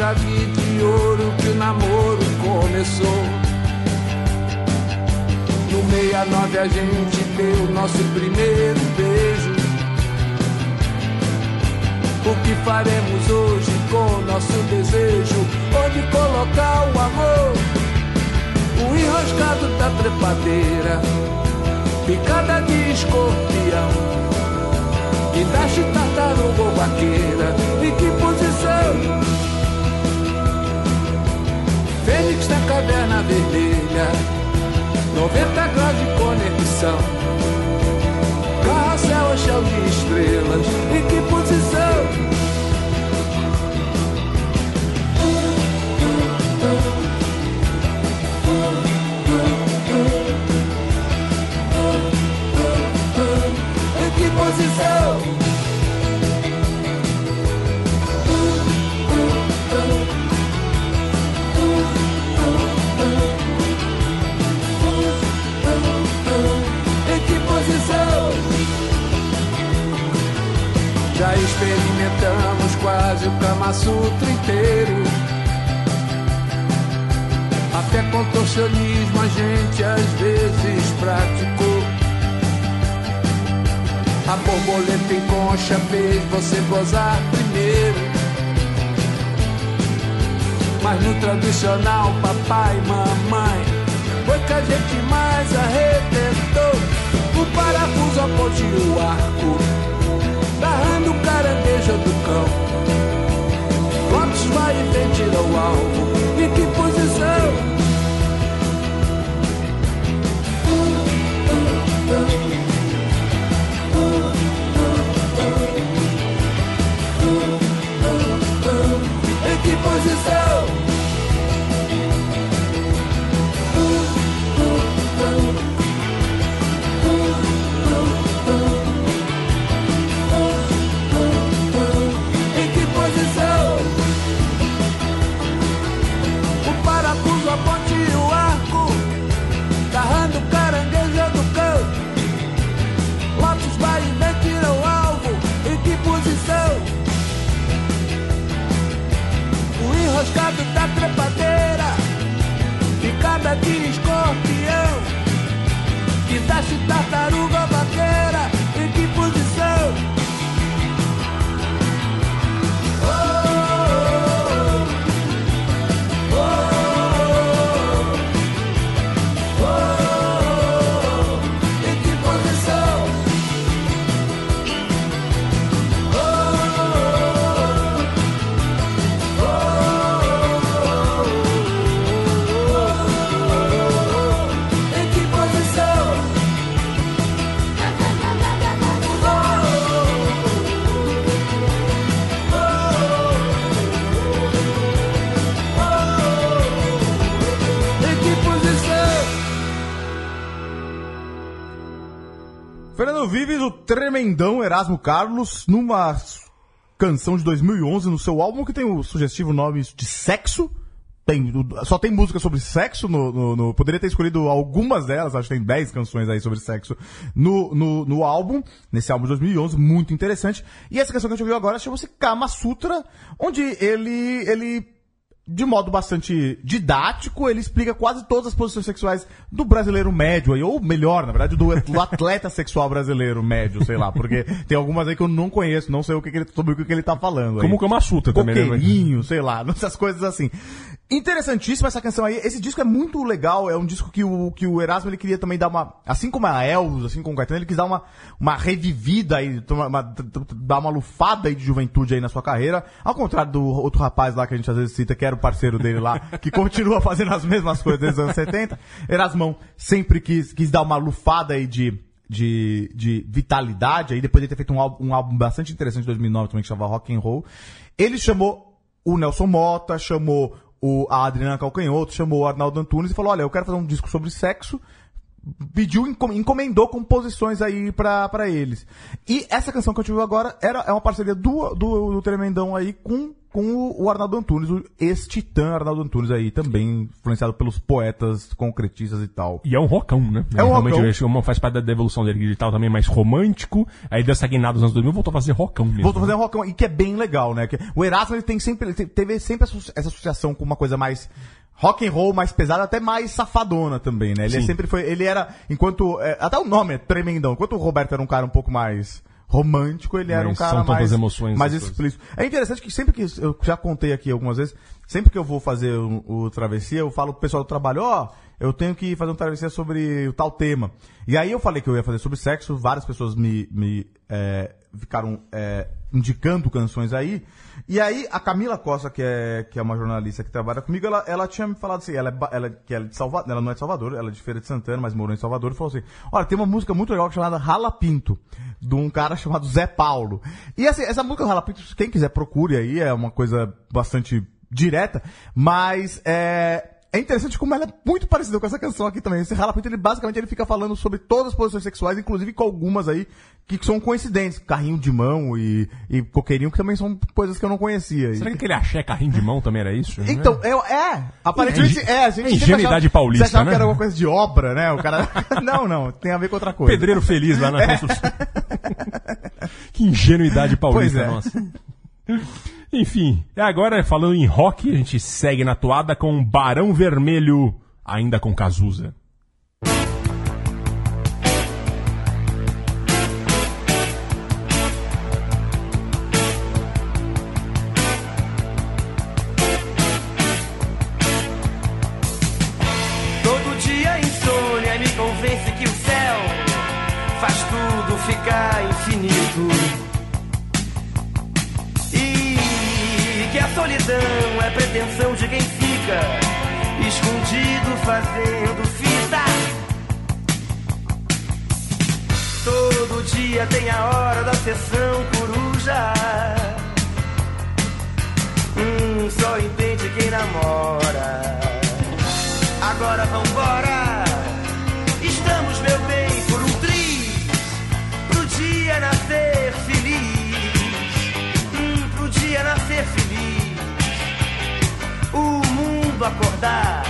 Chave de ouro que o namoro começou no 69 a gente deu nosso primeiro beijo. O que faremos hoje com nosso desejo? Onde colocar o amor? O enroscado da trepadeira, picada de escorpião. E da tartaruga ou vaqueira, em que posição? Fênix na caverna vermelha 90 graus de conexão. Ou chão de estrelas. Em que posição? Em que posição? Já experimentamos quase o Kama Sutra inteiro. Até contorcionismo a gente às vezes praticou. A borboleta em concha fez você gozar primeiro. Mas no tradicional papai e mamãe foi que a gente mais arrebentou. O parafuso aponte o arco, barrando o caranguejo do cão. Lotus vai e vem, tira o alvo. Em que posição? Em que posição? Tartaruga, Fernando Vives, o tremendão Erasmo Carlos, numa canção de 2011 no seu álbum que tem o sugestivo nome de Sexo. Tem, só tem música sobre sexo no, no- no- Poderia ter escolhido algumas delas, acho que tem 10 canções aí sobre sexo no, no, no álbum, nesse álbum de 2011, muito interessante. E essa canção que a gente ouviu agora chama-se Kama Sutra, onde ele, ele de modo bastante didático, ele explica quase todas as posições sexuais do brasileiro médio, aí, ou melhor, na verdade, do, do atleta sexual brasileiro médio, sei lá, porque tem algumas aí que eu não conheço, não sei o que, que ele, sobre o que, que ele tá falando. aí. Como o Kama Sutra também, né? Sei lá, essas coisas assim. Interessantíssima essa canção aí. Esse disco é muito legal. É um disco que o, que o Erasmo ele queria também dar uma. Assim como a Elvis, assim como o Caetano, ele quis dar uma, uma revivida aí, uma, uma- dar uma lufada aí de juventude aí na sua carreira. Ao contrário do outro rapaz lá que a gente às vezes cita, que era parceiro dele lá, que continua fazendo as mesmas coisas desde os anos 70. Erasmão sempre quis, quis dar uma lufada aí de. De, de vitalidade, aí depois de ter feito um álbum, um álbum bastante interessante em 2009 também, que chamava Rock and Roll. Ele chamou o Nelson Mota, chamou o, a Adriana Calcanhoto, chamou o Arnaldo Antunes e falou: Olha, eu quero fazer um disco sobre sexo. Pediu, encom- encomendou composições aí pra, pra eles. E essa canção que eu tive agora era, é uma parceria do, do, do Tremendão aí com, com o, Arnaldo Antunes, o ex-titã Arnaldo Antunes aí, também influenciado pelos poetas concretistas e tal. E é um rockão, né? É um Realmente, uma faz parte da devolução dele, que ele tava também mais romântico, aí deu essa guinada nos anos 2000, voltou a fazer rockão mesmo. Voltou a fazer um rockão, e que é bem legal, né? Que o Erasmo ele tem sempre, ele te- teve sempre essa associação com uma coisa mais rock and roll, mais pesada, até mais safadona também, né? Ele Sim. sempre foi, ele era, enquanto, é, até o nome é tremendão, enquanto o Roberto era um cara um pouco mais romântico, ele era Mas um cara mais, emoções mais explícito. É interessante que sempre que, eu já contei aqui algumas vezes, sempre que eu vou fazer o, o travessia, eu falo pro pessoal do trabalho, ó, eu tenho que fazer um travessia sobre o tal tema. E aí eu falei que eu ia fazer sobre sexo, várias pessoas me, me é, ficaram é, indicando canções aí. E aí a Camila Costa, que é, que é uma jornalista que trabalha comigo, ela, ela tinha me falado assim, ela, é, ela, é- que ela, é de Salvador, ela não é de Salvador, ela é de Feira de Santana, mas morou em Salvador, e falou assim, olha, tem uma música muito legal chamada Rala Pinto, de um cara chamado Zé Paulo. E assim, essa música Rala Pinto, quem quiser procure aí, é uma coisa bastante direta, mas é, é interessante como ela é muito parecida com essa canção aqui também. Esse Rala Pinto, ele basicamente ele fica falando sobre todas as posições sexuais, inclusive com algumas aí que são coincidentes. Carrinho de mão e, e coqueirinho, que também são coisas que eu não conhecia. Será que aquele axé carrinho de mão também era isso? Então, é, é aparentemente É, é. A gente é ingenuidade achava- paulista, Você achava né? que era alguma coisa de obra, né? O cara. não, não, tem a ver com outra coisa. Pedreiro feliz lá na construção. que ingenuidade paulista, Pois é. nossa. Enfim, agora falando em rock, a gente segue na toada com Barão Vermelho, ainda com Cazuza. Fica escondido fazendo fita. Todo dia tem a hora da sessão coruja. Hum, só entende quem namora. Agora vambora. Acordar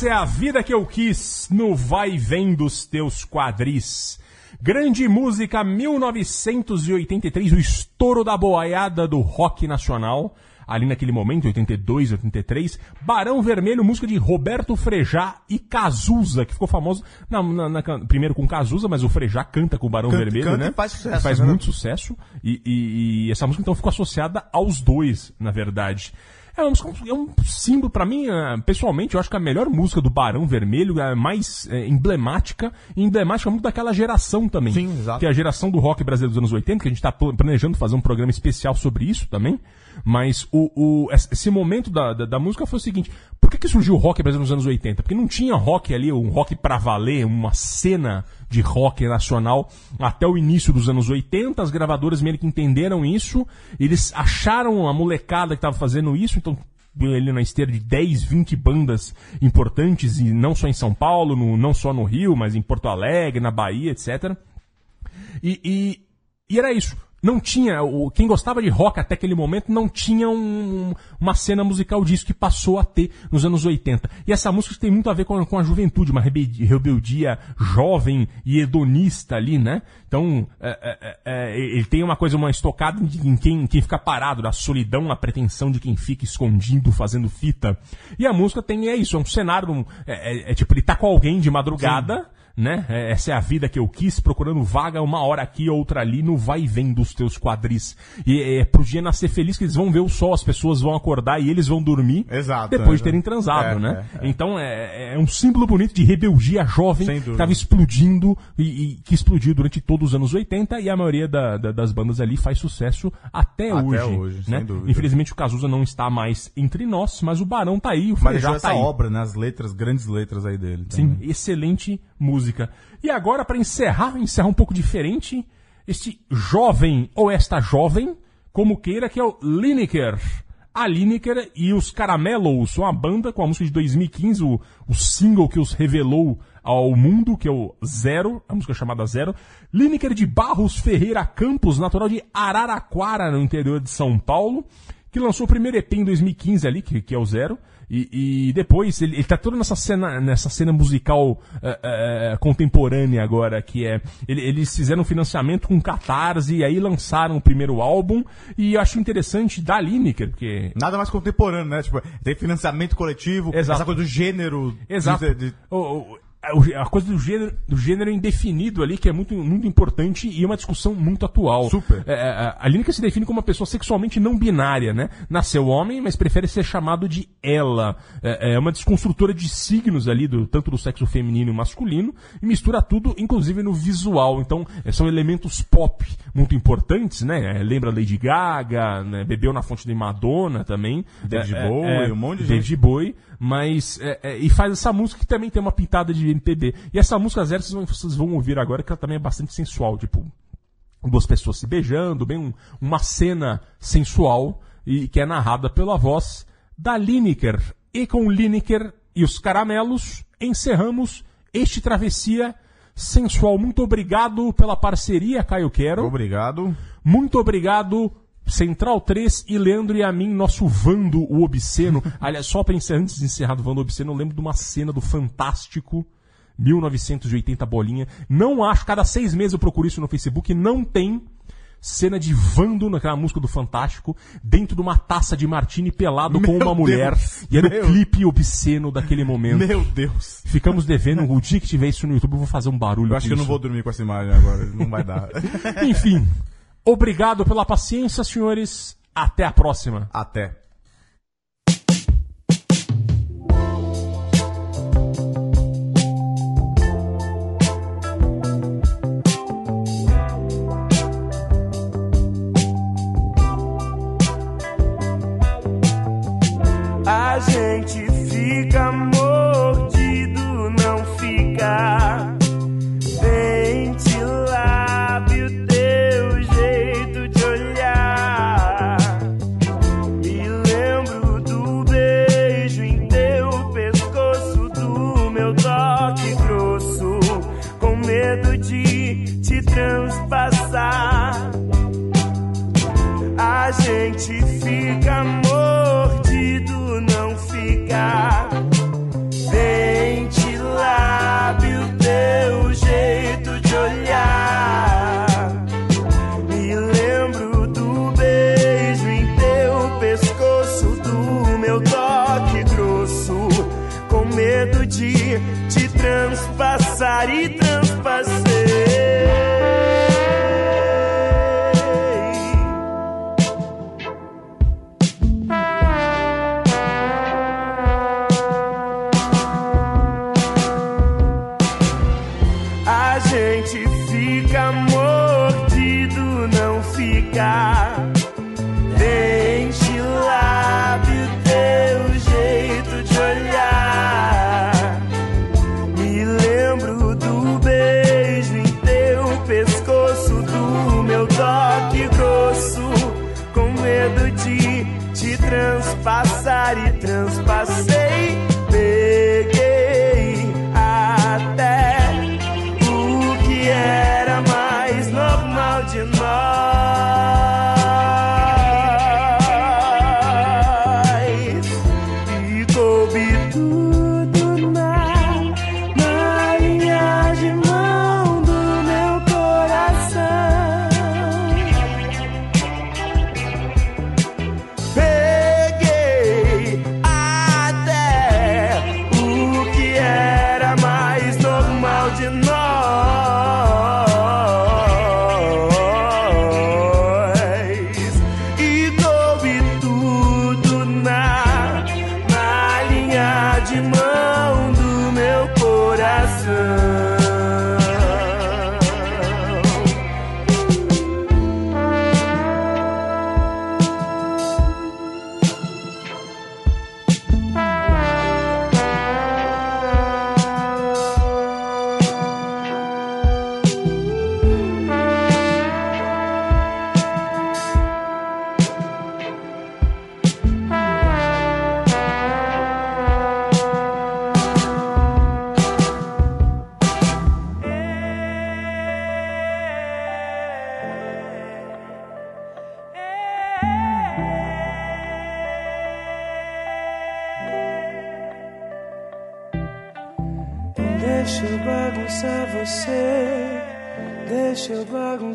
Essa é a vida que eu quis no vai e vem dos teus quadris. Grande música 1983, o estouro da boiada do rock nacional. Ali naquele momento, 82, 83, Barão Vermelho, música de Roberto Frejá e Cazuza, que ficou famoso na- na- na- primeiro com Cazuza, mas o Frejá canta com o Barão Canta- Vermelho, canta né? e faz sucesso, Faz né? muito sucesso. E, e- e essa música então ficou associada aos dois, na verdade. É, música- é um símbolo, pra mim, eh, pessoalmente, eu acho que a melhor música do Barão Vermelho é a mais eh, emblemática, e emblemática muito daquela geração também. Sim, exato. Que é a geração do rock brasileiro dos anos 80, que a gente tá pl- planejando fazer um programa especial sobre isso também. Mas o, o- esse momento da, da, da música foi o seguinte: por que, que surgiu o rock brasileiro nos anos 80? Porque não tinha rock ali, um rock pra valer, uma cena de rock nacional até o início dos anos 80. As gravadoras meio que entenderam isso, eles acharam a molecada que estava fazendo isso, então ele na esteira de 10, 20 bandas importantes, e não só em São Paulo, no- não só no Rio, mas em Porto Alegre, na Bahia, etc. E, e, e era isso. Não tinha, o, quem gostava de rock até aquele momento não tinha um- uma cena musical disso que passou a ter nos anos 80. E essa música tem muito a ver com, a- com a juventude, uma rebeldia, jovem e hedonista ali, né? Então, é, é, é, ele tem uma coisa, uma estocada em em quem, quem fica parado, da solidão, a pretensão de quem fica escondido, fazendo fita. E a música tem, é isso, é um cenário, é, é- é tipo, ele tá com alguém de madrugada, né? É, Essa é a vida que eu quis, procurando vaga uma hora aqui, outra ali, no vai e vem dos teus quadris. E é, é pro dia nascer feliz que eles vão ver o sol, as pessoas vão acordar e eles vão dormir Exato, depois é, de terem transado, é, né? é, Então é, é um símbolo bonito de rebeldia jovem que estava explodindo e, e que explodiu durante todos os anos 80 e a maioria da- da- das bandas ali faz sucesso até, Até hoje. hoje, né? Infelizmente o Cazuza não está mais entre nós, mas o Barão tá aí, o Frejá deixou tá essa aí. obra, né? As letras, grandes letras aí dele. Sim, também. excelente música. E agora, pra encerrar, encerrar um pouco diferente, este jovem ou esta jovem, como queira, que é o Lineker. A Lineker e os Caramelos, uma banda com a música de 2015, o, o single que os revelou ao mundo, que é o Zero, a música chamada Zero. Lineker de Barros Ferreira Campos, natural de Araraquara, no interior de São Paulo, que lançou o primeiro EP em 2015 ali, que, que é o Zero. E, e depois, ele, ele tá todo nessa cena, nessa cena musical eh, eh, contemporânea agora, que é. ele- eles fizeram um financiamento com Catarse e aí lançaram o primeiro álbum. E eu acho interessante da Lineker, porque. Nada mais contemporâneo, né? Tipo, tem financiamento coletivo, Exato. essa coisa do gênero. Exato. de- de- O- o- a- a coisa do gênero, do gênero indefinido ali, que é muito, muito importante e é uma discussão muito atual. Super. É, é, a Lineker se define como uma pessoa sexualmente não binária, né? Nasceu homem, mas prefere ser chamado de ela. É, é uma desconstrutora de signos ali, do, tanto do sexo feminino e masculino, e mistura tudo, inclusive no visual. Então, é, são elementos pop muito importantes, né? É, lembra Lady Gaga, né? bebeu na fonte de Madonna também. David É, é, Bowie, é, um monte de David gente. Bowie, mas é, é, e faz essa música que também tem uma pitada de MPB. E essa música zero vocês vão, vocês vão ouvir agora que ela também é bastante sensual, tipo duas pessoas se beijando, bem um- uma cena sensual e que é narrada pela voz da Lineker. E com Lineker e os caramelos encerramos este travessia sensual. Muito obrigado pela parceria, Caio Quero. Obrigado. Muito obrigado, Central 3 e Leandro e a mim, nosso Vando o Obsceno. Aliás, só pra encerrar, antes de encerrar do Vando Obsceno, eu lembro de uma cena do Fantástico 1980 bolinha. Não acho, cada seis meses eu procuro isso no Facebook, não tem cena de Vando naquela música do Fantástico dentro de uma taça de martini pelado com Meu uma mulher. Deus. E era Meu- o clipe obsceno daquele momento. Meu Deus. Ficamos devendo. O dia que tiver isso no YouTube, eu vou fazer um barulho. Eu acho com que eu não isso. vou dormir com essa imagem agora. Não vai dar. Enfim, obrigado pela paciência, senhores. Até a próxima. Até. A gente fica mordido, não fica. Gente fica mordido, não fica.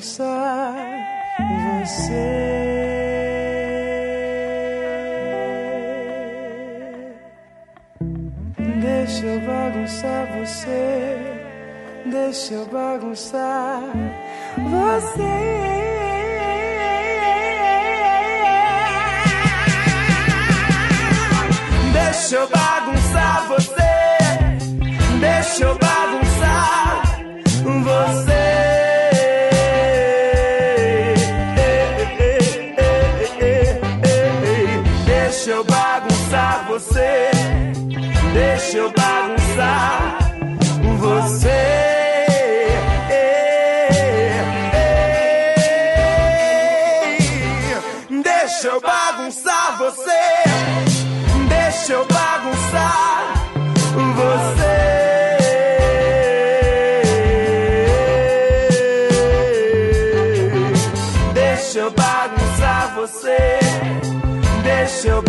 Eu bagunçar você. Deixa eu bagunçar você, deixa eu bagunçar você. Deixa eu bagunçar você, deixa eu bagunçar você. Deixa eu